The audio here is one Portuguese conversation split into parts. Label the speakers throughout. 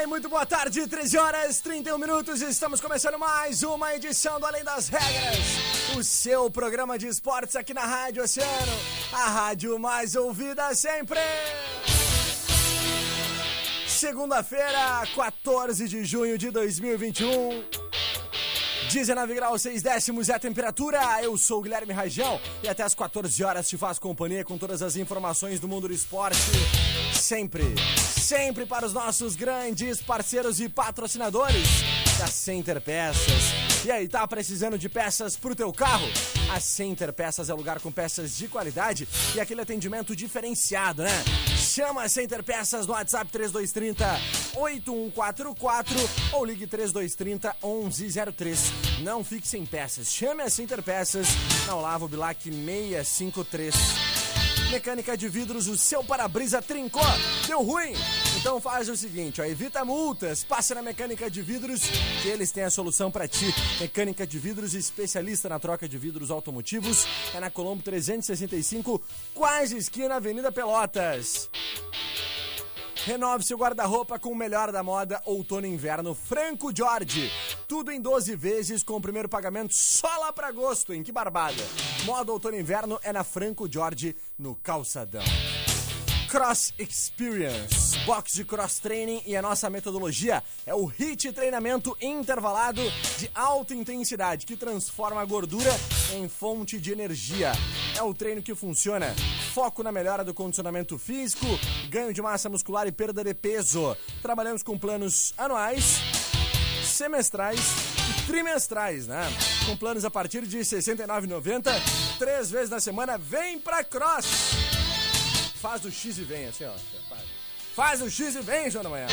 Speaker 1: Bem, muito boa tarde, 13 horas 31 minutos. Estamos começando mais uma edição do Além das Regras, o seu programa de esportes aqui na Rádio Oceano, a rádio mais ouvida sempre. Segunda-feira, 14 de junho de 2021. 19 graus 6 décimos é a temperatura. Eu sou o Guilherme Rajão e até as 14 horas te faço companhia com todas as informações do mundo do esporte. Sempre, sempre para os nossos grandes parceiros e patrocinadores da Center Peças. E aí, tá precisando de peças pro teu carro? A Center Peças é o lugar com peças de qualidade e aquele atendimento diferenciado, né? Chama a Center Peças no WhatsApp 3230 8144 ou ligue 3230 1103. Não fique sem peças. Chame a Center Peças na Olavo Bilac 653. Mecânica de vidros, o seu para-brisa trincou, deu ruim. Então faz o seguinte, ó, evita multas, passe na Mecânica de Vidros, que eles têm a solução para ti. Mecânica de Vidros, especialista na troca de vidros automotivos, é na Colombo 365, quase esquina Avenida Pelotas. Renove seu guarda-roupa com o melhor da moda outono e inverno Franco Jorge. Tudo em 12 vezes com o primeiro pagamento só lá pra agosto, em que barbada. Moda outono e inverno é na Franco Jorge, no Calçadão. Cross Experience, box de cross training e a nossa metodologia é o HIT treinamento intervalado de alta intensidade que transforma a gordura em fonte de energia. É o treino que funciona. Foco na melhora do condicionamento físico, ganho de massa muscular e perda de peso. Trabalhamos com planos anuais, semestrais e trimestrais, né? Com planos a partir de R$ 69,90, três vezes na semana. Vem pra Cross! Faz o X e vem, assim, ó. Faz, o X e vem, João Manhã.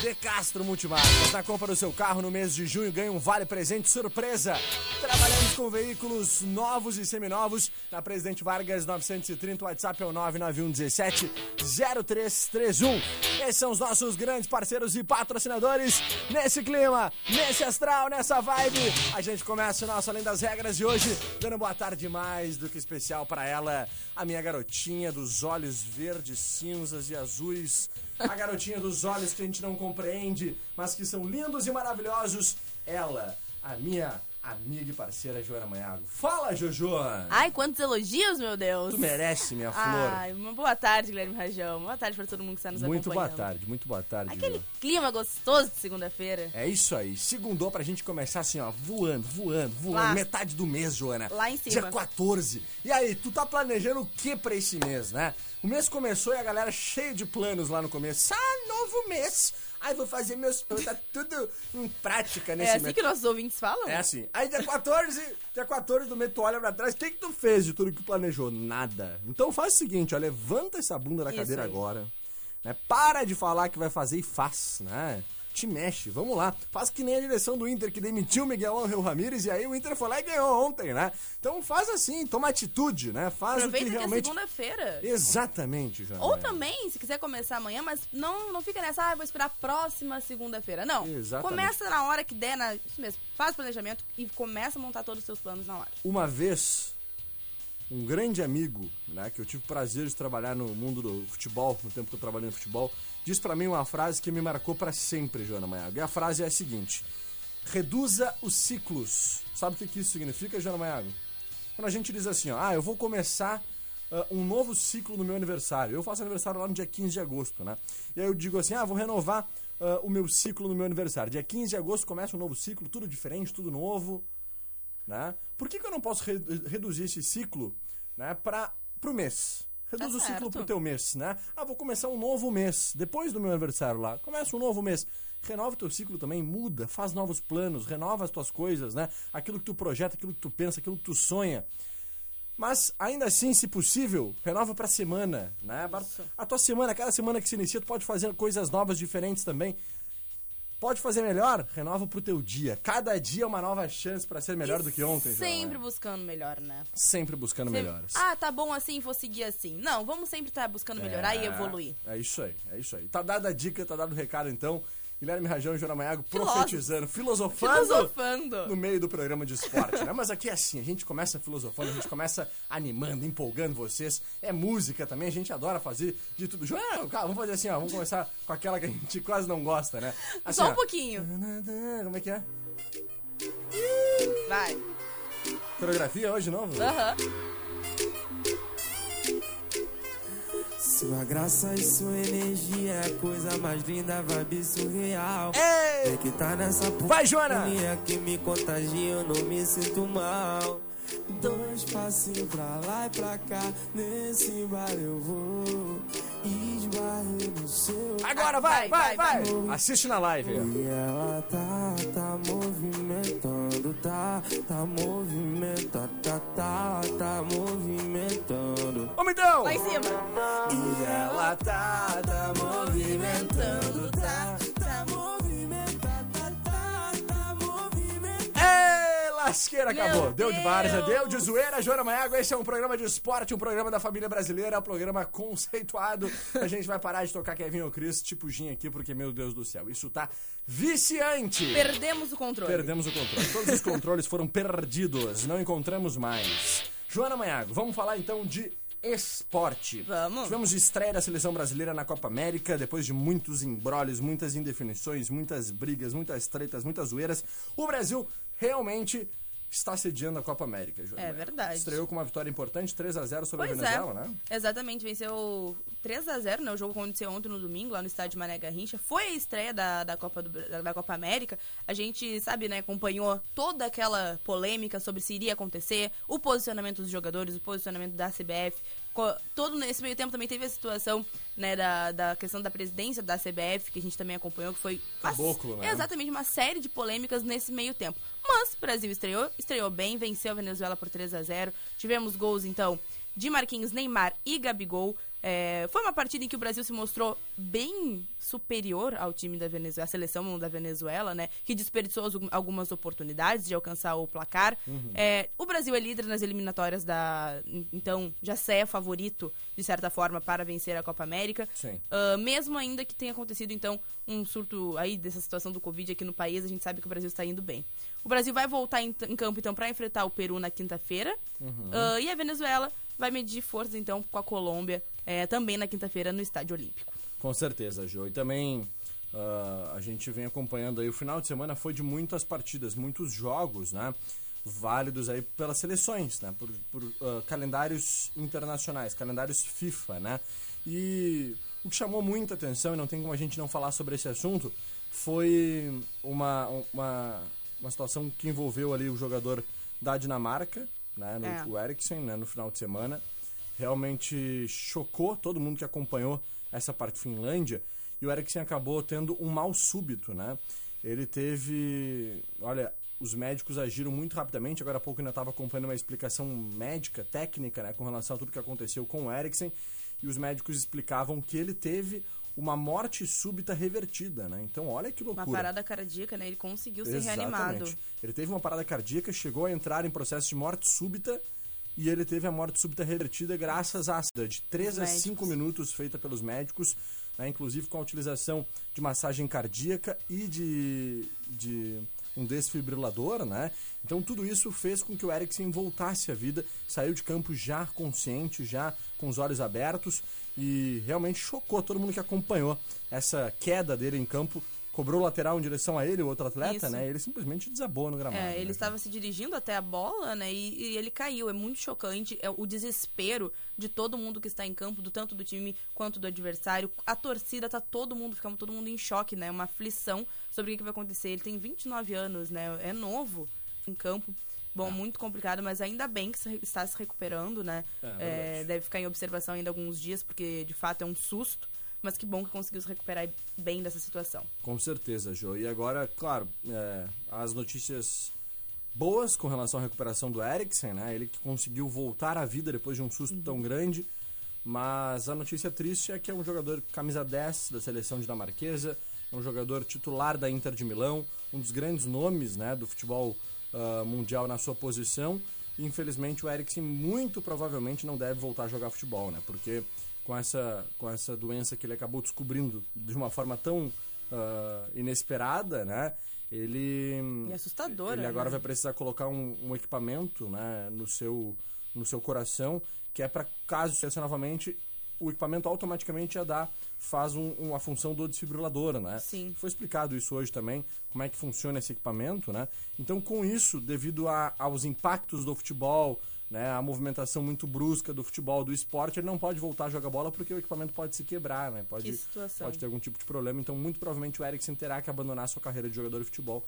Speaker 1: De Castro Multimarcas. Na compra do seu carro no mês de junho, ganha um vale presente surpresa. Trabalhamos com veículos novos e seminovos. Na Presidente Vargas 930, o WhatsApp é o 99117 0331. Esses são os nossos grandes parceiros e patrocinadores. Nesse clima, nesse astral, nessa vibe, a gente começa o nosso Além das Regras de hoje, dando boa tarde mais do que especial para ela, a minha garotinha dos olhos verdes, cinzas e azuis. A garotinha dos olhos que a gente não compreende, mas que são lindos e maravilhosos. Ela, a minha amiga e parceira Joana Manhago. Fala, Jojo!
Speaker 2: Ai, quantos elogios, meu Deus!
Speaker 1: Tu merece, minha flor.
Speaker 2: Ai, uma boa tarde, Guilherme Rajão. Boa tarde pra todo mundo que está nos
Speaker 1: muito boa
Speaker 2: acompanhando.
Speaker 1: tarde, muito boa tarde.
Speaker 2: Aquele
Speaker 1: Jo.
Speaker 2: clima gostoso de segunda-feira.
Speaker 1: É isso aí. Segundou pra gente começar assim, ó, voando, voando, voando.
Speaker 2: Lá.
Speaker 1: Metade do mês, Joana.
Speaker 2: Lá em cima.
Speaker 1: Dia 14. E aí, tu tá planejando o que pra esse mês, né? O mês começou e a galera cheia de planos lá no começo. Ah, novo mês. Ai, vou fazer meus. Tá tudo em prática nesse
Speaker 2: É assim
Speaker 1: mês.
Speaker 2: que nossos ouvintes falam?
Speaker 1: É assim. Aí dia 14, dia 14 do mês, tu olha pra trás, o que que tu fez de tudo que planejou? Nada. Então faz o seguinte, ó, levanta essa bunda da
Speaker 2: Isso
Speaker 1: cadeira
Speaker 2: aí.
Speaker 1: agora. Né? Para de falar que vai fazer e faz, né? Te mexe, vamos lá. Faz que nem a direção do Inter que demitiu o Miguel Angel Ramírez e aí o Inter foi lá e ganhou ontem, né? Então faz assim, toma atitude, né? Faz o
Speaker 2: Aproveita
Speaker 1: que
Speaker 2: que é
Speaker 1: realmente...
Speaker 2: segunda-feira.
Speaker 1: Exatamente, Joana.
Speaker 2: Ou também, se quiser começar amanhã, mas não, não fica nessa, ah, vou esperar a próxima segunda-feira. Não.
Speaker 1: Exatamente.
Speaker 2: Começa na hora que der, na, isso mesmo. Faz o planejamento e começa a montar todos os seus planos na hora.
Speaker 1: Uma vez um grande amigo, né, que eu tive o prazer de trabalhar no mundo do futebol, no tempo que eu trabalhei no futebol, disse para mim uma frase que me marcou para sempre, Joana Maiago. E a frase é a seguinte: reduza os ciclos. Sabe o que, isso significa, Joana Maiago? Quando a gente diz assim, ó, ah, eu vou começar uh, um novo ciclo no meu aniversário. Eu faço aniversário lá no dia 15 de agosto, né? E aí eu digo assim, ah, vou renovar uh, o meu ciclo no meu aniversário. Dia 15 de agosto começa um novo ciclo, tudo diferente, tudo novo, né? Por que, que eu não posso re reduzir esse ciclo, né, para o mês? Reduz tá o ciclo pro teu mês, né? Ah, vou começar um novo mês, depois do meu aniversário lá. Começa um novo mês. Renova o teu ciclo também, muda, faz novos planos, renova as tuas coisas, né? Aquilo que tu projeta, aquilo que tu pensa, aquilo que tu sonha. Mas ainda assim, se possível, renova pra semana, né? Isso. A tua semana, cada semana que se inicia, tu pode fazer coisas novas, diferentes também. Pode fazer melhor? Renova pro teu dia. Cada dia é uma nova chance para ser melhor e do que ontem,
Speaker 2: Sempre
Speaker 1: João,
Speaker 2: né? buscando melhor, né?
Speaker 1: Sempre buscando sempre... melhores.
Speaker 2: Ah, tá bom assim, vou seguir assim. Não, vamos sempre estar tá buscando melhorar é... e evoluir.
Speaker 1: É isso aí, é isso aí. Tá dada a dica, tá dado o recado então. Guilherme Rajão e Joana Maiago profetizando, filosofando, filosofando, no meio do programa de esporte, né? Mas aqui é assim, a gente começa filosofando, a gente começa animando, empolgando vocês. É música também, a gente adora fazer de tudo. Joana, vamos fazer assim, ó, vamos começar com aquela que a gente quase não gosta, né? Assim,
Speaker 2: Só um
Speaker 1: ó.
Speaker 2: pouquinho.
Speaker 1: Como é que é?
Speaker 2: Vai.
Speaker 1: Coreografia hoje de novo?
Speaker 2: Aham. Uhum.
Speaker 3: Sua graça e sua energia é a coisa mais linda, vibe surreal.
Speaker 1: Ei!
Speaker 3: É que tá nessa
Speaker 1: Vai, Joana!
Speaker 3: que me contagia, eu não me sinto mal. Dois passinhos pra lá e pra cá, nesse bar eu vou. Seu.
Speaker 1: Agora vai, vai, vai! vai. Assiste na live.
Speaker 3: E ela tá, tá movimentando, tá, tá movimentando, tá, tá, tá movimentando.
Speaker 1: Ô, então!
Speaker 2: Lá em cima.
Speaker 3: E ela tá, tá movimentando, tá,
Speaker 1: Ei, lasqueira, acabou. Deu de várzea, deu de zoeira. Joana Maiago, esse é um programa de esporte, um programa da família brasileira, um programa conceituado. A gente vai parar de tocar Kevin ou Chris, tipo Gin aqui, porque, meu Deus do céu, isso tá viciante.
Speaker 2: Perdemos o controle.
Speaker 1: Perdemos o controle. Todos os controles foram perdidos, não encontramos mais. Joana Maiago, vamos falar então de esporte.
Speaker 2: Vamos.
Speaker 1: Tivemos estreia da seleção brasileira na Copa América, depois de muitos embrólios, muitas indefinições, muitas brigas, muitas tretas, muitas zoeiras. O Brasil realmente está sediando a Copa América.
Speaker 2: É verdade.
Speaker 1: Estreou com uma vitória importante, 3 a 0 sobre
Speaker 2: pois
Speaker 1: a Venezuela,
Speaker 2: é.
Speaker 1: né?
Speaker 2: Exatamente, venceu 3 a 0 né? O jogo aconteceu ontem no domingo, lá no estádio Mané Garrincha. Foi a estreia da, da, Copa do, da, Copa América. A gente, sabe, né, acompanhou toda aquela polêmica sobre se iria acontecer, o posicionamento dos jogadores, o posicionamento da CBF, todo nesse meio tempo também teve a situação né, da, da questão da presidência da CBF, que a gente também acompanhou, que foi
Speaker 1: Caboclo, né?
Speaker 2: exatamente uma série de polêmicas nesse meio tempo. Mas o Brasil estreou, estreou bem, venceu a Venezuela por 3 a 0 Tivemos gols, então, de Marquinhos, Neymar e Gabigol. É, foi uma partida em que o Brasil se mostrou bem superior ao time da Venezuela, a seleção da Venezuela, né? Que desperdiçou algumas oportunidades de alcançar o placar. Uhum. É, o Brasil é líder nas eliminatórias da. Então, já é favorito, de certa forma, para vencer a Copa América. Uh, mesmo ainda que tenha acontecido, então, um surto aí dessa situação do Covid aqui no país, a gente sabe que o Brasil está indo bem. O Brasil vai voltar em, em campo, então, para enfrentar o Peru na quinta-feira. Uhum. Uh, e a Venezuela vai medir força, então, com a Colômbia é, também na quinta-feira no Estádio Olímpico.
Speaker 1: Com certeza, Jô. E também uh, a gente vem acompanhando aí, o final de semana foi de muitas partidas, muitos jogos, né? Válidos aí pelas seleções, né? Por, por uh, calendários internacionais, calendários FIFA, né? E o que chamou muita atenção, e não tem como a gente não falar sobre esse assunto, foi uma, uma, uma situação que envolveu ali o jogador da Dinamarca, né? No, é. O Eriksen, né? No final de semana realmente chocou todo mundo que acompanhou essa parte Finlândia. E o Eriksen acabou tendo um mal súbito, né? Ele teve. Olha, os médicos agiram muito rapidamente. Agora há pouco ainda estava acompanhando uma explicação médica, técnica, né, com relação a tudo que aconteceu com o Eriksen. E os médicos explicavam que ele teve uma morte súbita revertida, né? Então, olha que loucura.
Speaker 2: Uma parada cardíaca, né? Ele conseguiu ser Exatamente. reanimado.
Speaker 1: Ele teve uma parada cardíaca, chegou a entrar em processo de morte súbita e ele teve a morte súbita revertida graças à de 3 a 5 minutos feita pelos médicos, né, inclusive com a utilização de massagem cardíaca e de, de um desfibrilador, né? Então tudo isso fez com que o Eriksen voltasse à vida, saiu de campo já consciente, já com os olhos abertos e realmente chocou todo mundo que acompanhou essa queda dele em campo cobrou o lateral em direção a ele, o outro atleta,
Speaker 2: Isso.
Speaker 1: né? Ele simplesmente desabou no gramado.
Speaker 2: É,
Speaker 1: né,
Speaker 2: ele
Speaker 1: cara?
Speaker 2: estava se dirigindo até a bola, né? E, e ele caiu. É muito chocante. É o desespero de todo mundo que está em campo, do tanto do time quanto do adversário. A torcida tá todo mundo, ficamos todo mundo em choque, né? Uma aflição sobre o que que vai acontecer. Ele tem 29 anos, né? É novo em campo. Bom, muito complicado, mas ainda bem que está se recuperando, né?
Speaker 1: É,
Speaker 2: É,
Speaker 1: verdade.
Speaker 2: deve ficar em observação ainda alguns dias, porque de fato é um susto. Mas que bom que conseguiu se recuperar bem dessa situação.
Speaker 1: Com certeza, Jô. E agora, claro, é, as notícias boas com relação à recuperação do Eriksen, né? Ele que conseguiu voltar à vida depois de um susto tão grande. Mas a notícia triste é que é um jogador camisa 10 da seleção dinamarquesa, é um jogador titular da Inter de Milão, um dos grandes nomes né, do futebol ah, mundial na sua posição. Infelizmente o Eriksen muito provavelmente não deve voltar a jogar futebol, né? Porque com essa, com essa doença que ele acabou descobrindo de uma forma tão ah, inesperada, né? Ele.
Speaker 2: E assustadora,
Speaker 1: Ele agora
Speaker 2: né?
Speaker 1: vai precisar colocar um, um equipamento né, no, seu, no seu coração, que é para caso aconteça novamente, o equipamento automaticamente já dá, faz um, uma função do desfibrilador, né?
Speaker 2: Sim.
Speaker 1: Foi explicado isso hoje também, como é que funciona esse equipamento, né? Então, com isso, devido a- aos impactos do futebol, né, a movimentação muito brusca do futebol, do esporte, ele não pode voltar a jogar bola porque o equipamento pode se quebrar, né? Pode,
Speaker 2: Que
Speaker 1: pode ter algum tipo de problema. Então, muito provavelmente o Eriksen terá que abandonar sua carreira de jogador de futebol.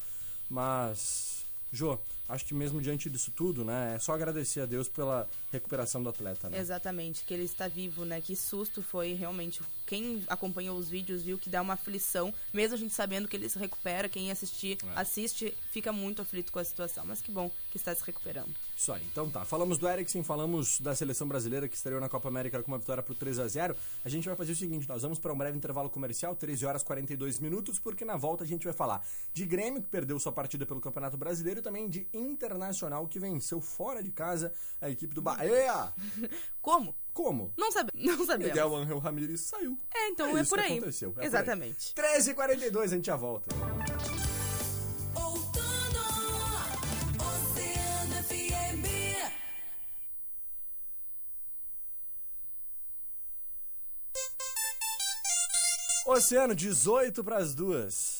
Speaker 1: Mas, Jô, acho que mesmo diante disso tudo, né, é só agradecer a Deus pela recuperação do atleta, né?
Speaker 2: Exatamente, que ele está vivo, né? Que susto foi realmente. Quem acompanhou os vídeos viu que dá uma aflição, mesmo a gente sabendo que ele se recupera, quem assistir,
Speaker 1: É.
Speaker 2: assiste, fica muito aflito com a situação. Mas que bom que está se recuperando.
Speaker 1: Isso aí. Então tá, falamos do Eriksen, falamos da seleção brasileira que estreou na Copa América com uma vitória por 3 a 0 A gente vai fazer o seguinte, nós vamos para um breve intervalo comercial, 13 horas e 42 minutos, porque na volta a gente vai falar de Grêmio, que perdeu sua partida pelo Campeonato Brasileiro, e também de Internacional, que venceu fora de casa a equipe do Bahia.
Speaker 2: Como?
Speaker 1: Como?
Speaker 2: Não, sabe, não sabemos.
Speaker 1: Miguel Angel Ramírez saiu.
Speaker 2: É, então
Speaker 1: É
Speaker 2: é,
Speaker 1: isso
Speaker 2: por
Speaker 1: que
Speaker 2: aí.
Speaker 1: aconteceu, é por aí.
Speaker 2: Exatamente.
Speaker 1: 13h42, a gente já volta.
Speaker 4: Oceano,
Speaker 1: 18 para as duas.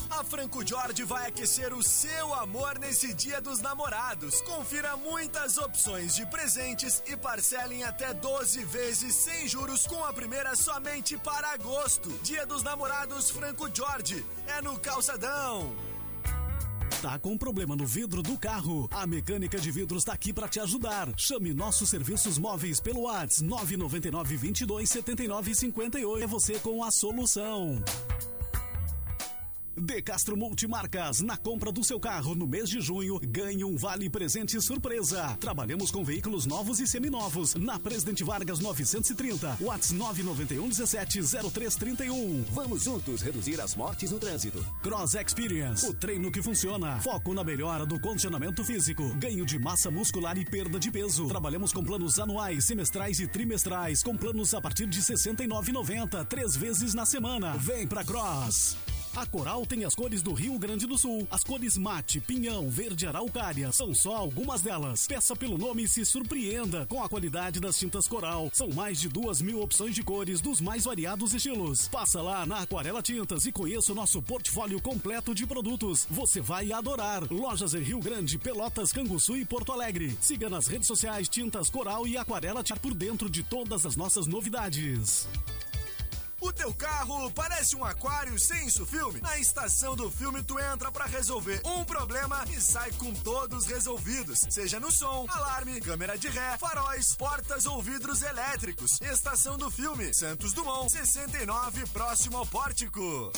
Speaker 5: A Franco Jorge vai aquecer o seu amor nesse Dia dos Namorados. Confira muitas opções de presentes e parcele em até 12 vezes sem juros com a primeira somente para agosto. Dia dos Namorados Franco Jorge é no Calçadão.
Speaker 6: Tá com problema no vidro do carro? A Mecânica de Vidros tá aqui para te ajudar. Chame nossos serviços móveis pelo WhatsApp 999 22 79 58. É você com a solução. De Castro Multimarcas, na compra do seu carro no mês de junho, ganhe um vale presente surpresa. Trabalhamos com veículos novos e seminovos. Na Presidente Vargas 930, Whats 991 17 0331.
Speaker 7: Vamos juntos reduzir as mortes no trânsito.
Speaker 6: Cross Experience, o treino que funciona. Foco na melhora do condicionamento físico, ganho de massa muscular e perda de peso. Trabalhamos com planos anuais, semestrais e trimestrais, com planos a partir de R$ 69,90, três vezes na semana. Vem pra Cross! A Coral tem as cores do Rio Grande do Sul. As cores mate, pinhão, verde araucária. São só algumas delas. Peça pelo nome e se surpreenda com a qualidade das tintas Coral. São mais de duas mil opções de cores dos mais variados estilos. Passa lá na Aquarela Tintas e conheça o nosso portfólio completo de produtos. Você vai adorar. Lojas em Rio Grande, Pelotas, Canguçu e Porto Alegre. Siga nas redes sociais Tintas Coral e Aquarela Tintas por dentro de todas as nossas novidades.
Speaker 5: O teu carro parece um aquário sem isso filme? Na estação do filme tu entra pra resolver um problema e sai com todos resolvidos. Seja no som, alarme, câmera de ré, faróis, portas ou vidros elétricos. Estação do filme, Santos Dumont, 69, próximo ao pórtico.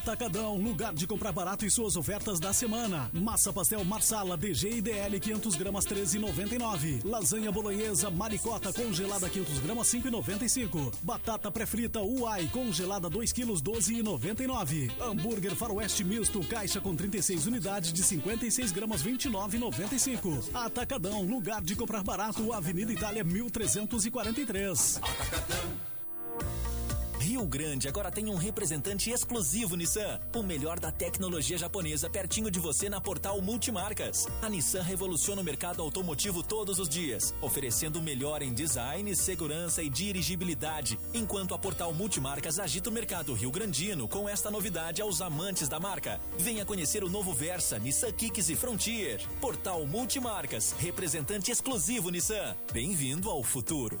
Speaker 6: Atacadão, lugar de comprar barato e suas ofertas da semana. Massa pastel Marsala DG e DL 500 gramas 13,99. Lasanha bolonhesa Maricota congelada 500 gramas 5,95. Batata pré-frita Uai congelada 2 quilos 12,99. Hambúrguer Faroeste misto caixa com 36 unidades de 56 gramas 29,95. Atacadão, lugar de comprar barato, Avenida Itália 1343.
Speaker 4: Rio Grande agora tem um representante exclusivo Nissan. O melhor da tecnologia japonesa pertinho de você na Portal Multimarcas. A Nissan revoluciona o mercado automotivo todos os dias, oferecendo o melhor em design, segurança e dirigibilidade, enquanto a Portal Multimarcas agita o mercado rio-grandino com esta novidade aos amantes da marca. Venha conhecer o novo Versa, Nissan Kicks e Frontier. Portal Multimarcas, representante exclusivo Nissan. Bem-vindo ao futuro.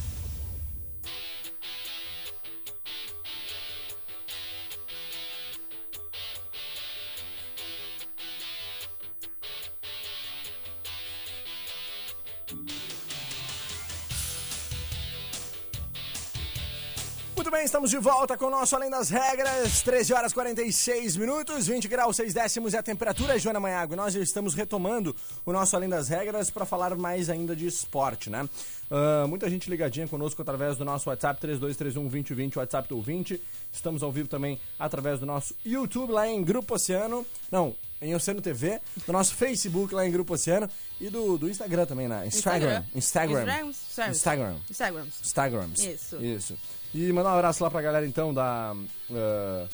Speaker 1: Bem, estamos de volta com o nosso Além das Regras, 13 horas 46 minutos, 20 graus 6 décimos é a temperatura, Joana Manhago. Nós estamos retomando o nosso Além das Regras para falar mais ainda de esporte, né? Ah, muita gente ligadinha conosco através do nosso WhatsApp 3231-2020, WhatsApp do 20. Estamos ao vivo também através do nosso YouTube lá em Grupo Oceano. Não, em Oceano TV, do nosso Facebook lá em Grupo Oceano e do, do Instagram também, né? Instagram. Instagram.
Speaker 2: Instagram.
Speaker 1: Instagram.
Speaker 2: Instagram.
Speaker 1: Instagrams.
Speaker 2: Isso.
Speaker 1: Isso. E mandar um abraço lá pra galera então da. ah,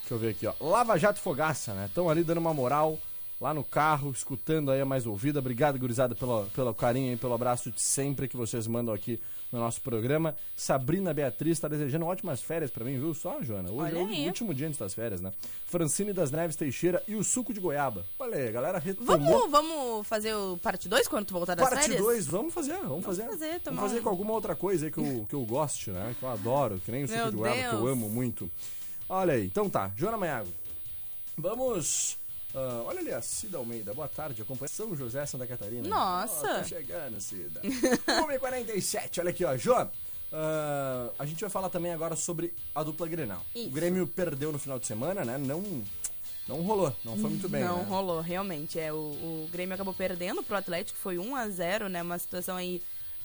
Speaker 1: deixa eu ver aqui, ó. Lava Jato Fogaça, né? Estão ali dando uma moral lá no carro, escutando aí a mais ouvida. Obrigado, gurizada, pelo, pelo carinho e pelo abraço de sempre que vocês mandam aqui no nosso programa. Sabrina Beatriz tá desejando ótimas férias pra mim, viu? Só, Joana. Hoje é o último dia antes das férias, né? Francine das Neves Teixeira e o suco de goiaba. Olha aí, a galera retomou.
Speaker 2: Vamos, vamos fazer o parte 2 quando tu voltar das
Speaker 1: Parte
Speaker 2: férias?
Speaker 1: 2, vamos fazer, vamos, fazer.
Speaker 2: fazer,
Speaker 1: vamos fazer
Speaker 2: um-
Speaker 1: com alguma outra coisa aí que eu, que eu goste, né? Que eu adoro, que nem o suco
Speaker 2: Meu
Speaker 1: de goiaba, que eu
Speaker 2: Deus.
Speaker 1: amo muito. Olha aí, então tá, Joana Maiago. Vamos. Ah, olha ali a Cida Almeida, boa tarde, acompanha São José, Santa Catarina.
Speaker 2: Nossa.
Speaker 1: Ó, tá chegando, Cida. 1h47, olha aqui, ó, Jô. ah, a gente vai falar também agora sobre a dupla Grenal.
Speaker 2: Isso.
Speaker 1: O Grêmio perdeu no final de semana, né? Não, não rolou, não foi muito bem.
Speaker 2: Não
Speaker 1: né?
Speaker 2: rolou, realmente. É, o, o Grêmio acabou perdendo pro Atlético, foi 1 a 0 né? Uma situação aí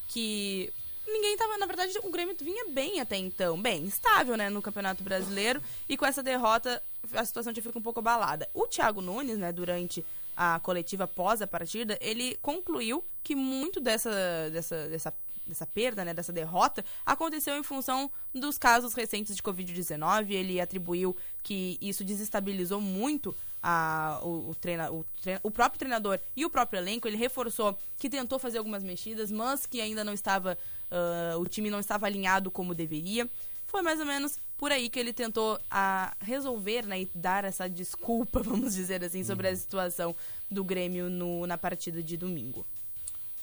Speaker 2: que ninguém tava. Na verdade, o Grêmio vinha bem até então. Bem, estável, né, no Campeonato Brasileiro. E com essa derrota, a situação já fica um pouco abalada. O Thiago Nunes, né, durante a coletiva após a partida, ele concluiu que muito dessa, dessa, dessa, dessa perda, né, dessa derrota, aconteceu em função dos casos recentes de Covid-19. Ele atribuiu que isso desestabilizou muito a, o, o, treina, o, treina- o próprio treinador e o próprio elenco. Ele reforçou que tentou fazer algumas mexidas, mas que ainda não estava. ah, o time não estava alinhado como deveria. Foi mais ou menos por aí que ele tentou a resolver né, e dar essa desculpa, vamos dizer assim, sobre a situação do Grêmio no, na partida de domingo.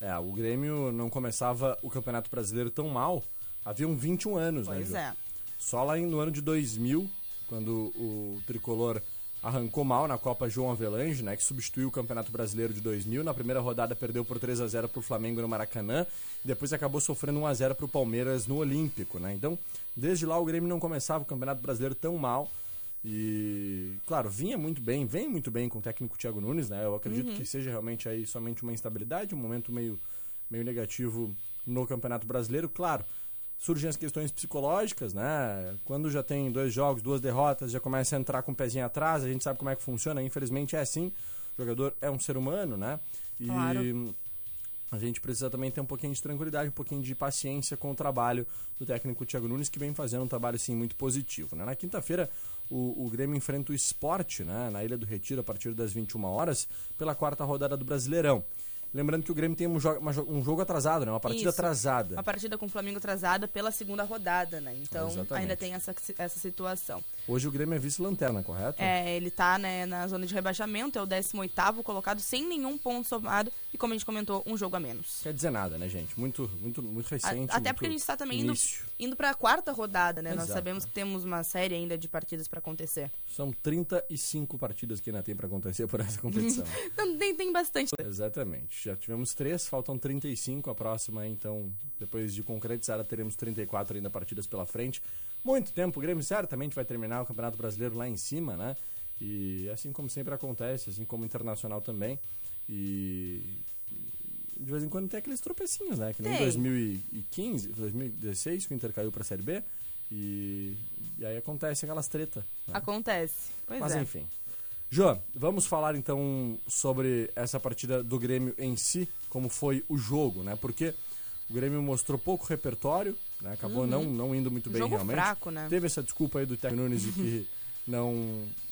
Speaker 1: É, o Grêmio não começava o Campeonato Brasileiro tão mal. Haviam 21 anos, né,
Speaker 2: Pois
Speaker 1: Ju?
Speaker 2: é.
Speaker 1: Só lá no ano de 2000, quando o tricolor arrancou mal na Copa João Avelange, né, que substituiu o Campeonato Brasileiro de 2000. Na primeira rodada perdeu por 3 a 0 pro Flamengo no Maracanã, e depois acabou sofrendo 1 a 0 pro Palmeiras no Olímpico, né? Então, desde lá o Grêmio não começava o Campeonato Brasileiro tão mal. E, claro, vinha muito bem, vem muito bem com o técnico Thiago Nunes, né? Eu acredito que seja realmente aí somente uma instabilidade, um momento meio, meio negativo no Campeonato Brasileiro. Claro, surgem as questões psicológicas, né? Quando já tem dois jogos, duas derrotas, já começa a entrar com o pezinho atrás, a gente sabe como é que funciona, infelizmente é assim. O jogador é um ser humano, né? E
Speaker 2: Claro.
Speaker 1: a gente precisa também ter um pouquinho de tranquilidade, um pouquinho de paciência com o trabalho do técnico Thiago Nunes, que vem fazendo um trabalho assim muito positivo. Né? Na quinta-feira, o, o Grêmio enfrenta o esporte né? na Ilha do Retiro a partir das 21 horas, pela quarta rodada do Brasileirão. Lembrando que o Grêmio tem um, jo- um jogo atrasado, né? Uma partida
Speaker 2: Isso.
Speaker 1: atrasada.
Speaker 2: Uma partida com o Flamengo atrasada pela segunda rodada, né? Então
Speaker 1: Exatamente.
Speaker 2: ainda tem essa, essa situação.
Speaker 1: Hoje o Grêmio é vice-lanterna, correto?
Speaker 2: É, ele tá né, na zona de rebaixamento, é o 18º colocado sem nenhum ponto somado e, como a gente comentou, um jogo a menos.
Speaker 1: Quer dizer nada, né, gente? Muito, muito, muito
Speaker 2: A-
Speaker 1: recente.
Speaker 2: Até
Speaker 1: muito
Speaker 2: porque a gente está também indo,
Speaker 1: início.
Speaker 2: indo para a quarta rodada, né? Nós
Speaker 1: Exato.
Speaker 2: sabemos que temos uma série ainda de partidas para acontecer.
Speaker 1: São 35 partidas que ainda tem pra acontecer por essa competição.
Speaker 2: Então tem, tem bastante.
Speaker 1: Exatamente. Já tivemos três, faltam 35. A próxima, então, depois de concretizar, teremos 34 ainda partidas pela frente. Muito tempo. O Grêmio certamente vai terminar o Campeonato Brasileiro lá em cima, né? E assim como sempre acontece, assim como o Internacional também. E de vez em quando tem aqueles tropecinhos, né? Que nem em
Speaker 2: Tem.
Speaker 1: 2015, 2016, que o Inter caiu pra Série B. E, e aí acontece aquelas treta. né?
Speaker 2: Acontece. Pois
Speaker 1: Mas
Speaker 2: é.
Speaker 1: enfim. João, vamos falar então sobre essa partida do Grêmio em si, como foi o jogo, né? Porque o Grêmio mostrou pouco repertório, né? Acabou não, não indo muito bem
Speaker 2: Uhum. Jogo
Speaker 1: realmente.
Speaker 2: fraco, né?
Speaker 1: Teve essa desculpa aí do Técnico Nunes de que não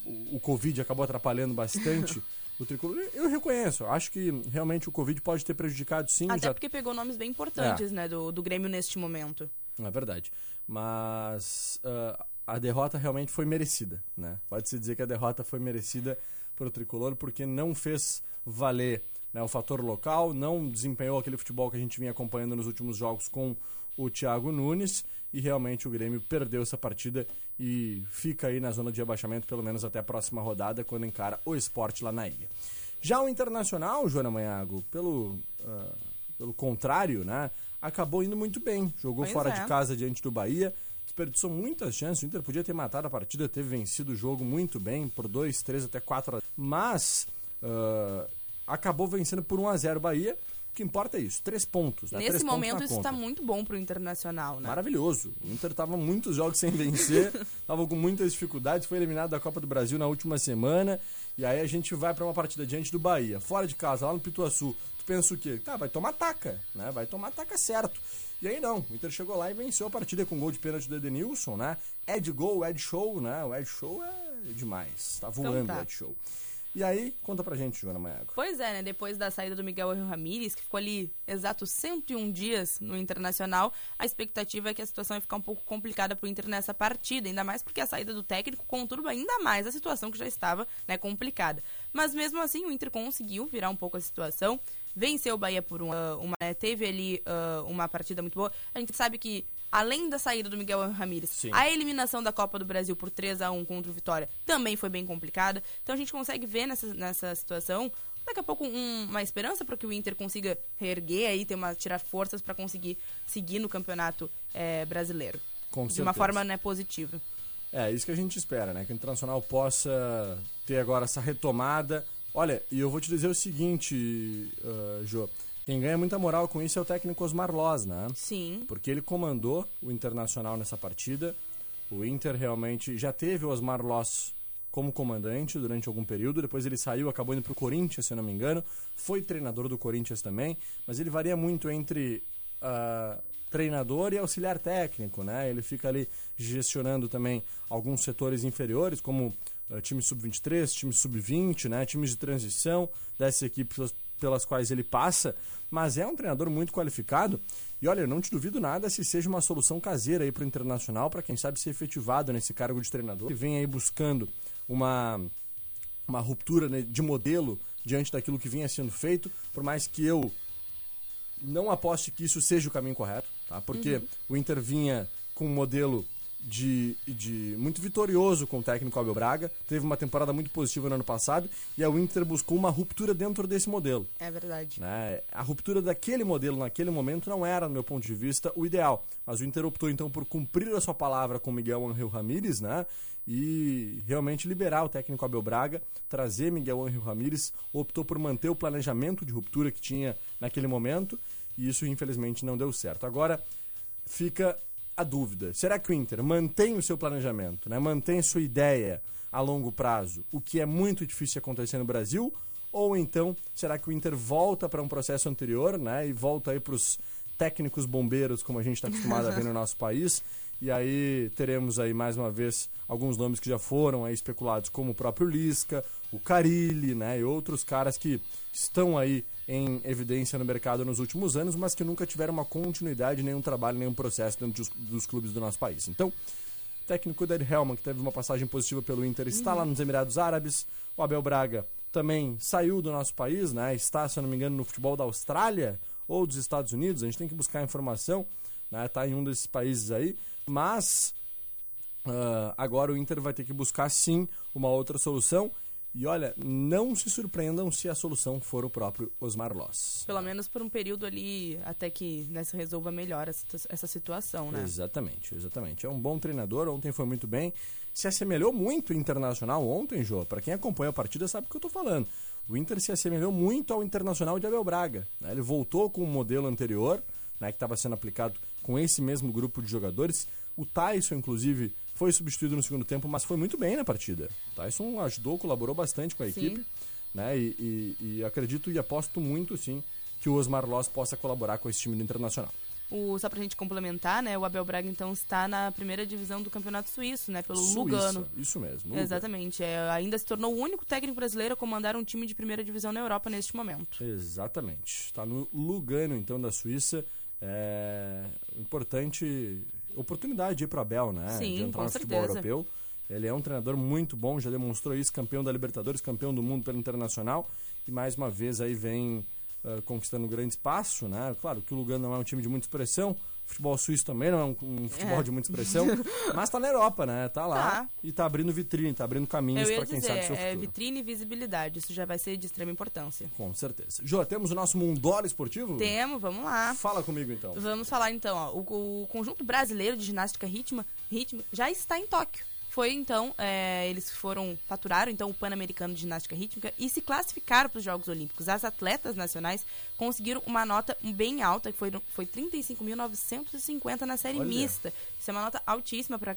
Speaker 1: o, o Covid acabou atrapalhando bastante o tricolor. Eu reconheço, acho que realmente o Covid pode ter prejudicado sim.
Speaker 2: Até
Speaker 1: já
Speaker 2: porque pegou nomes bem importantes,
Speaker 1: É.
Speaker 2: né, do, do Grêmio neste momento.
Speaker 1: É verdade. Mas ah, a derrota realmente foi merecida, né? Pode-se dizer que a derrota foi merecida para o Tricolor porque não fez valer né, o fator local, não desempenhou aquele futebol que a gente vinha acompanhando nos últimos jogos com o Thiago Nunes e realmente o Grêmio perdeu essa partida e fica aí na zona de abaixamento pelo menos até a próxima rodada quando encara o esporte lá na ilha. Já o Internacional, Joana Manhago, pelo, ah, pelo contrário, né, acabou indo muito bem. Jogou
Speaker 2: Pois
Speaker 1: fora
Speaker 2: é.
Speaker 1: de casa diante do Bahia, desperdiçou muitas chances. O Inter podia ter matado a partida, teve vencido o jogo muito bem, por 2, 3, até 4 a Mas ah, acabou vencendo por 1 a 0 o Bahia. O que importa é isso, três pontos. Né?
Speaker 2: Nesse
Speaker 1: Três pontos
Speaker 2: momento
Speaker 1: na
Speaker 2: isso está muito bom pro Internacional, né?
Speaker 1: Maravilhoso. O Inter tava muitos jogos sem vencer, tava com muitas dificuldades, foi eliminado da Copa do Brasil na última semana. E aí a gente vai pra uma partida diante do Bahia, fora de casa, lá no Pituaçu. Tu pensa o quê? Tá, vai tomar taca, né? Vai tomar taca certo. E aí não, o Inter chegou lá e venceu a partida com gol de pênalti do Edenilson, né? Ed Gol, Ed Show, né? O Ed Show é demais. Tá voando
Speaker 2: tá.
Speaker 1: o Ed Show. E aí, conta pra gente, Joana Maiago.
Speaker 2: Pois é, né? Depois da saída do Miguel Ramírez, que ficou ali exatos 101 dias no Internacional, a expectativa é que a situação ia ficar um pouco complicada pro Inter nessa partida, ainda mais porque a saída do técnico conturba ainda mais a situação que já estava né, complicada. Mas mesmo assim, o Inter conseguiu virar um pouco a situação, venceu o Bahia por uma. uma né, teve ali ah, uma partida muito boa. A gente sabe que. Além da saída do Miguel Ramírez,
Speaker 1: Sim.
Speaker 2: a eliminação da Copa do Brasil por 3 a 1 contra o Vitória também foi bem complicada. Então a gente consegue ver nessa, nessa situação daqui a pouco um- uma esperança para que o Inter consiga reerguer aí, ter uma, tirar forças para conseguir seguir no campeonato eh, brasileiro.
Speaker 1: Com
Speaker 2: de uma
Speaker 1: certeza.
Speaker 2: forma né, positiva.
Speaker 1: É, isso que a gente espera, né? Que o Internacional possa ter agora essa retomada. Olha, e eu vou te dizer o seguinte, uh, Jô. Quem ganha muita moral com isso é o técnico Osmar Loz, né?
Speaker 2: Sim.
Speaker 1: Porque ele comandou o Internacional nessa partida. O Inter realmente já teve o Osmar Loz como comandante durante algum período. Depois ele saiu, acabou indo pro Corinthians, se eu não me engano. Foi treinador do Corinthians também. Mas ele varia muito entre ah, treinador e auxiliar técnico, né? Ele fica ali gestionando também alguns setores inferiores, como ah, time sub-23, time sub-20, né? Times de transição dessas equipes pelas, pelas quais ele passa. Mas é um treinador muito qualificado. E olha, eu não te duvido nada se seja uma solução caseira aí pro Internacional, para quem sabe ser efetivado nesse cargo de treinador. Ele vem aí buscando uma uma ruptura né, de modelo diante daquilo que vinha sendo feito, por mais que eu não aposte que isso seja o caminho correto, tá? Porque o Inter vinha com um modelo de, de muito vitorioso com o técnico Abel Braga, teve uma temporada muito positiva no ano passado e a Inter buscou uma ruptura dentro desse modelo.
Speaker 2: É verdade.
Speaker 1: Né? A ruptura daquele modelo naquele momento não era, no meu ponto de vista, o ideal. Mas o Inter optou então por cumprir a sua palavra com Miguel Angel Ramírez, né? E realmente liberar o técnico Abel Braga, trazer Miguel Angel Ramírez, optou por manter o planejamento de ruptura que tinha naquele momento, e isso infelizmente não deu certo. Agora fica a dúvida: será que o Inter mantém o seu planejamento, né? mantém sua ideia a longo prazo, o que é muito difícil acontecer no Brasil? Ou então, será que o Inter volta para um processo anterior né? e volta aí para os técnicos bombeiros, como a gente está acostumado a ver no nosso país? E aí teremos aí mais uma vez alguns nomes que já foram especulados, como o próprio Lisca, o Carilli, né? E outros caras que estão aí em evidência no mercado nos últimos anos, mas que nunca tiveram uma continuidade, nenhum trabalho, nenhum processo dentro dos, dos clubes do nosso país. Então, técnico Ed Helman, que teve uma passagem positiva pelo Inter, está lá nos Emirados Árabes. O Abel Braga também saiu do nosso país, né? Está, se eu não me engano, no futebol da Austrália ou dos Estados Unidos. A gente tem que buscar informação, né? Tá em um desses países aí, mas ah, agora o Inter vai ter que buscar sim uma outra solução. E olha, não se surpreendam se a solução for o próprio Osmar Loss.
Speaker 2: Pelo menos por um período ali, até que né, se resolva melhor essa, situação, né?
Speaker 1: Exatamente, exatamente. É um bom treinador, ontem foi muito bem. Se assemelhou muito ao Internacional ontem, Jô. Para quem acompanha a partida sabe o que eu tô falando. O Inter se assemelhou muito ao Internacional de Abel Braga. né? Ele voltou com o modelo anterior, né, que estava sendo aplicado com esse mesmo grupo de jogadores. O Tyson, inclusive, foi substituído no segundo tempo, mas foi muito bem na partida. O Tyson ajudou, colaborou bastante com a
Speaker 2: Sim.
Speaker 1: equipe. Né, e, e- e acredito e aposto muito, sim, que o Osmar Loss possa colaborar com esse time do Internacional.
Speaker 2: O, só pra gente complementar, né? O Abel Braga, então, está na primeira divisão do Campeonato Suíço, né? Pelo
Speaker 1: Suíça,
Speaker 2: Lugano.
Speaker 1: Isso mesmo. Lugano.
Speaker 2: Exatamente. É, ainda se tornou o único técnico brasileiro a comandar um time de primeira divisão na Europa neste momento.
Speaker 1: Exatamente. Está no Lugano, então, da Suíça. É importante oportunidade para Abel, né?
Speaker 2: Sim,
Speaker 1: de entrar no futebol
Speaker 2: certeza.
Speaker 1: europeu. Ele é um treinador muito bom, já demonstrou isso, campeão da Libertadores, campeão do mundo pelo Internacional. E mais uma vez aí vem ah, conquistando um grande espaço, né? Claro que o Lugano não é um time de muita expressão. O futebol suíço também não é um, um futebol
Speaker 2: É.
Speaker 1: de muita expressão. mas tá na Europa, né? Tá lá
Speaker 2: Tá.
Speaker 1: e tá abrindo vitrine, tá abrindo caminhos para quem
Speaker 2: dizer,
Speaker 1: sabe seu
Speaker 2: é
Speaker 1: futuro.
Speaker 2: vitrine e visibilidade. Isso já vai ser de extrema importância.
Speaker 1: Com certeza. Jô, temos o nosso Mundola Esportivo?
Speaker 2: Temos, vamos lá.
Speaker 1: Fala comigo então.
Speaker 2: Vamos falar então, ó, o, o conjunto brasileiro de ginástica ritmo, ritmo já está em Tóquio. Foi então, é, eles foram, faturaram então o Pan-Americano de Ginástica Rítmica e se classificaram para os Jogos Olímpicos. As atletas nacionais conseguiram uma nota bem alta, que foi, foi 35.950 na série
Speaker 1: Olha.
Speaker 2: mista. Isso é uma nota altíssima para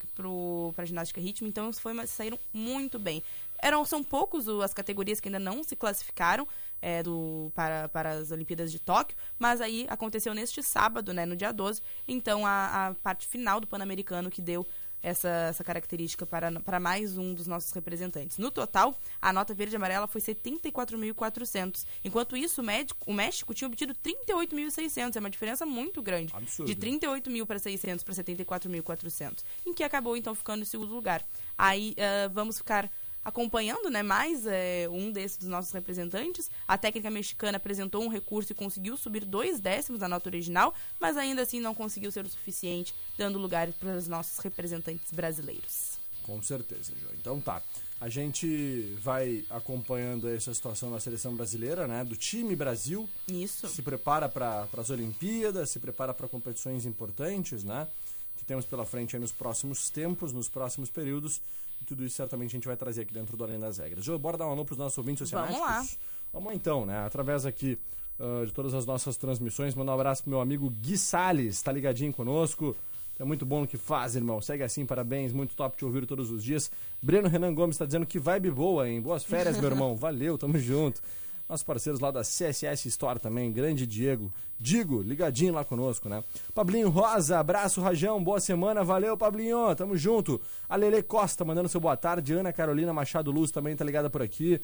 Speaker 2: a ginástica rítmica, então foi, saíram muito bem. Eram, são poucos as categorias que ainda não se classificaram é, do, para, para as Olimpíadas de Tóquio, mas aí aconteceu neste sábado, né, no dia 12, então a, a parte final do Pan-Americano que deu essa, essa característica para, para mais um dos nossos representantes. No total, a nota verde e amarela foi 74.400. Enquanto isso, o, Médico, o México tinha obtido 38.600. É uma diferença muito grande.
Speaker 1: Absurdo.
Speaker 2: De 38 mil para 600 para 74.400. Em que acabou, então, ficando em segundo lugar. Aí, ah, vamos ficar acompanhando né, mais eh, um desses dos nossos representantes. A técnica mexicana apresentou um recurso e conseguiu subir dois décimos da nota original, mas ainda assim não conseguiu ser o suficiente, dando lugar para os nossos representantes brasileiros.
Speaker 1: Com certeza, Jô. Então tá. A gente vai acompanhando essa situação da seleção brasileira, né? Do time Brasil.
Speaker 2: Isso.
Speaker 1: Se prepara para as Olimpíadas, se prepara para competições importantes, né? Que temos pela frente aí nos próximos tempos, nos próximos períodos. E tudo isso certamente a gente vai trazer aqui dentro do Além das Regras. Jô, bora dar um alô para os nossos ouvintes
Speaker 2: Vamos
Speaker 1: oceanáticos? Vamos lá então, né? Através aqui ah, de todas as nossas transmissões, mandar um abraço pro meu amigo Gui Salles, tá ligadinho conosco. É muito bom no que faz, irmão. Segue assim, parabéns. Muito top te ouvir todos os dias. Breno Renan Gomes tá dizendo que vibe boa, hein? Boas férias, meu irmão. Valeu, tamo junto. Nossos parceiros lá da CSS Store também, grande Diego. Digo, ligadinho lá conosco, né? Pablinho Rosa, abraço, Rajão, boa semana, valeu, Pablinho, tamo junto. A Lele Costa mandando seu boa tarde. Ana Carolina Machado Luz também tá ligada por aqui.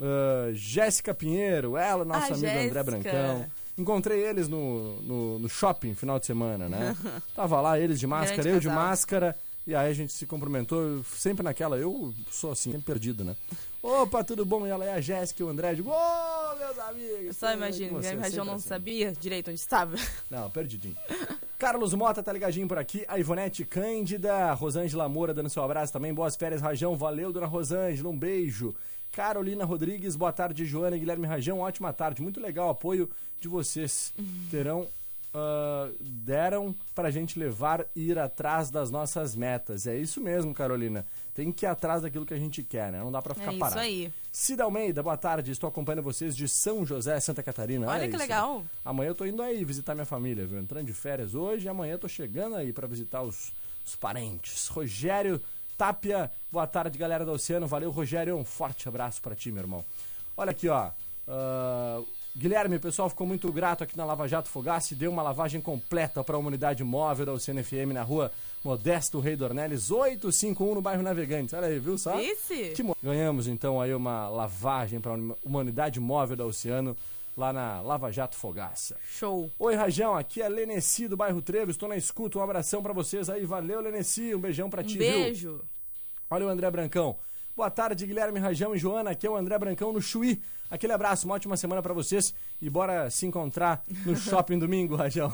Speaker 1: Ah, Jéssica Pinheiro, ela, nossa
Speaker 2: Ah,
Speaker 1: amiga André. Brancão. Encontrei eles no, no, no shopping final de semana, né? Tava lá eles de máscara,
Speaker 2: Grande
Speaker 1: eu de
Speaker 2: casal.
Speaker 1: máscara. E aí a gente se cumprimentou, eu sempre naquela, eu sou assim, sempre perdido, né? Opa, tudo bom? E ela é a Jéssica e o André, digo, ô, meus amigos!
Speaker 2: Eu só imagino,
Speaker 1: vocês?"
Speaker 2: região
Speaker 1: Sempre
Speaker 2: não
Speaker 1: assim.
Speaker 2: sabia direito onde estava.
Speaker 1: Não, perdidinho. Carlos Mota tá ligadinho por aqui. A Ivonete Cândida. Rosângela Moura dando seu abraço também. Boas férias, Rajão. Valeu, dona Rosângela. Um beijo. Carolina Rodrigues, boa tarde, Joana e Guilherme Rajão. Ótima tarde. Muito legal o apoio de vocês. Terão. Ah, deram pra gente levar e ir atrás das nossas metas. É isso mesmo, Carolina. Tem que ir atrás daquilo que a gente quer, né? Não dá pra ficar
Speaker 2: É isso
Speaker 1: parado.
Speaker 2: aí.
Speaker 1: Cida Almeida, boa tarde. Estou acompanhando vocês de São José, Santa Catarina.
Speaker 2: Olha que
Speaker 1: isso.
Speaker 2: legal.
Speaker 1: Amanhã eu tô indo aí visitar minha família, viu? Entrando de férias hoje e amanhã eu tô chegando aí pra visitar os, os parentes. Rogério Tapia, boa tarde, galera do Oceano. Valeu, Rogério. Um forte abraço pra ti, meu irmão. Olha aqui, ó. Ah, Guilherme, o pessoal ficou muito grato aqui na Lava Jato Fogace. Deu uma lavagem completa para a unidade móvel da Oceano FM na rua Modesto Rei Dornelles, 851 no bairro Navegantes. Olha aí, viu só?
Speaker 2: Esse?
Speaker 1: Ganhamos então aí uma lavagem para uma unidade móvel da Oceano lá na Lava Jato Fogaça.
Speaker 2: Show.
Speaker 1: Oi, Rajão, aqui é Leneci do bairro Trevo, estou na escuta, um abração pra vocês aí, valeu, Leneci, um beijão pra
Speaker 2: Um
Speaker 1: ti, viu?
Speaker 2: beijo.
Speaker 1: Olha o André Brancão. Boa tarde, Guilherme Rajão e Joana. Aqui é o André Brancão no Chuí. Aquele abraço, uma ótima semana pra vocês e bora se encontrar no shopping domingo, Rajão.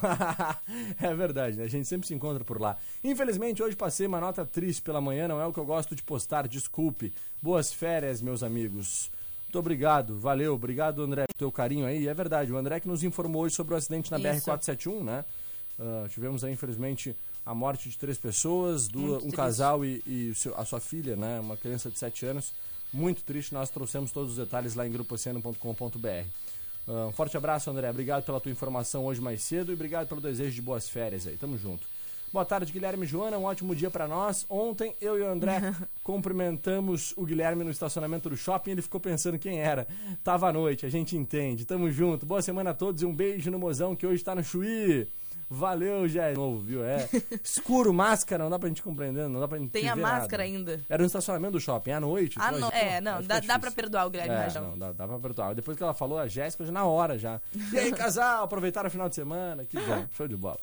Speaker 1: é verdade, né? A gente sempre se encontra por lá. Infelizmente, hoje passei uma nota triste pela manhã, não é o que eu gosto de postar, desculpe. Boas férias, meus amigos. Muito obrigado, valeu, obrigado, André, pelo teu carinho aí. É verdade, o André que nos informou hoje sobre o acidente na
Speaker 2: Isso.
Speaker 1: BR-471, né? Ah, tivemos aí, infelizmente, a morte de três pessoas, duas, um casal e, e a sua filha, né? Uma criança de 7 anos. Muito triste, nós trouxemos todos os detalhes lá em grupooceano.com.br. Ah, um forte abraço, André. Obrigado pela tua informação hoje mais cedo e obrigado pelo desejo de boas férias aí. Tamo junto. Boa tarde, Guilherme e Joana. Um ótimo dia pra nós. Ontem eu e o André cumprimentamos o Guilherme no estacionamento do shopping. Ele ficou pensando quem era. Tava à noite, a gente entende. Tamo junto. Boa semana a todos e um beijo no mozão que hoje tá no Chuí. Valeu, já é novo, viu? É escuro, máscara, não dá pra gente compreender, não dá pra gente
Speaker 2: Tem a
Speaker 1: ver
Speaker 2: máscara
Speaker 1: nada.
Speaker 2: ainda.
Speaker 1: Era no estacionamento do shopping, à noite.
Speaker 2: Ah, não. É, não, dá,
Speaker 1: fica
Speaker 2: dá pra perdoar o Guilherme
Speaker 1: É,
Speaker 2: Rajão.
Speaker 1: não, dá, dá pra perdoar. Depois que ela falou, a Jéssica, já na hora já. E aí, casal, aproveitaram o final de semana? Que bom, show de bola.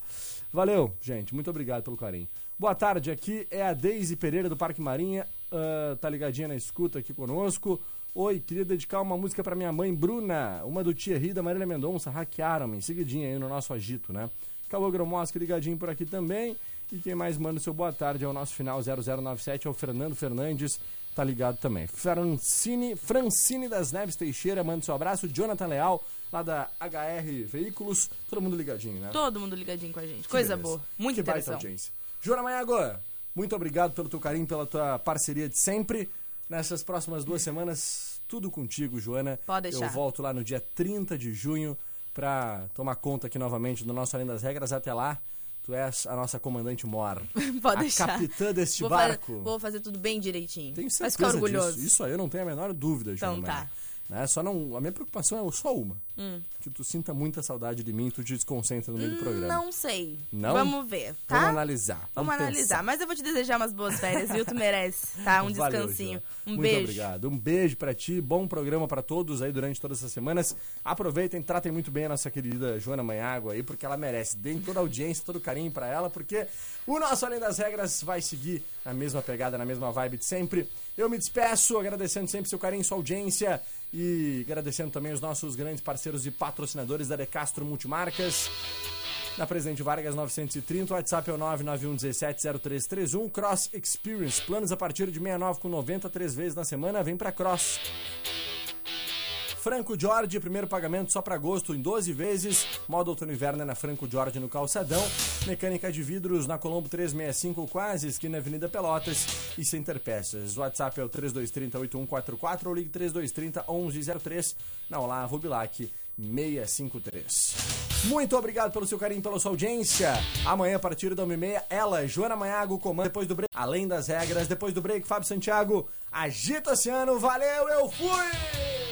Speaker 1: Valeu, gente, muito obrigado pelo carinho. Boa tarde, aqui é a Deise Pereira do Parque Marinha, ah, tá ligadinha na escuta aqui conosco. Oi, queria dedicar uma música pra minha mãe Bruna, uma do Thierry da Marília Mendonça, hackearam-me, seguidinha aí no nosso agito, né? Cauã Gromosca ligadinho por aqui também. E quem mais manda o seu boa tarde é o nosso final 0097, é o Fernando Fernandes, tá ligado também. Francine, Francine das Neves Teixeira, manda seu abraço. Jonathan Leal, lá da HR Veículos, todo mundo ligadinho, né?
Speaker 2: Todo mundo ligadinho com a gente. Coisa
Speaker 1: beleza.
Speaker 2: boa. Muita
Speaker 1: que baita audiência. Joana Maiago, muito obrigado pelo teu carinho, pela tua parceria de sempre. Nessas próximas duas semanas, tudo contigo, Joana.
Speaker 2: Pode deixar.
Speaker 1: Eu volto lá no dia 30 de junho pra tomar conta aqui novamente do nosso Além das Regras. Até lá, tu és a nossa comandante mor.
Speaker 2: Pode
Speaker 1: a
Speaker 2: deixar.
Speaker 1: capitã deste
Speaker 2: vou
Speaker 1: barco.
Speaker 2: Fazer, vou fazer tudo bem direitinho.
Speaker 1: Tenho certeza
Speaker 2: ficar orgulhoso.
Speaker 1: disso. Isso aí eu não tenho a menor dúvida,
Speaker 2: Então
Speaker 1: Joana.
Speaker 2: tá.
Speaker 1: Né? Só não, a minha preocupação é só uma. Que tu sinta muita saudade de mim e tu te desconcentra no meio do programa.
Speaker 2: Não sei.
Speaker 1: Não?
Speaker 2: Vamos ver, tá?
Speaker 1: Vamos analisar.
Speaker 2: Vamos
Speaker 1: pensar.
Speaker 2: analisar. Mas eu vou te desejar umas boas férias, viu? Tu merece, tá? Um
Speaker 1: Valeu,
Speaker 2: descansinho. Um
Speaker 1: Muito
Speaker 2: beijo.
Speaker 1: obrigado. Um beijo pra ti, bom programa pra todos aí durante todas essas semanas. Aproveitem, tratem muito bem a nossa querida Joana Manhago aí, porque ela merece. Deem toda a audiência, todo o carinho pra ela, porque o nosso Além das Regras vai seguir na mesma pegada, na mesma vibe de sempre. Eu me despeço, agradecendo sempre seu carinho, sua audiência e agradecendo também os nossos grandes parceiros e patrocinadores da De Castro Multimarcas. Na Presidente Vargas 930, o WhatsApp é o 991170331, Cross Experience, planos a partir de 69 com 90, três vezes na semana, vem pra Cross. Franco Jorge, primeiro pagamento só para agosto em 12 vezes. Modo outono inverno é na Franco Jorge no Calçadão. Mecânica de vidros na Colombo 365, quase esquina Avenida Pelotas. E Center Peças. O WhatsApp é o 3230-8144 ou ligue 3230-1103 na Olavo Bilac 653. Muito obrigado pelo seu carinho, pela sua audiência. Amanhã, a partir da 1h30, ela, Joana Manhago, comanda depois do break. Além das regras, depois do break, Fábio Santiago, agita-se ano. Valeu, eu fui!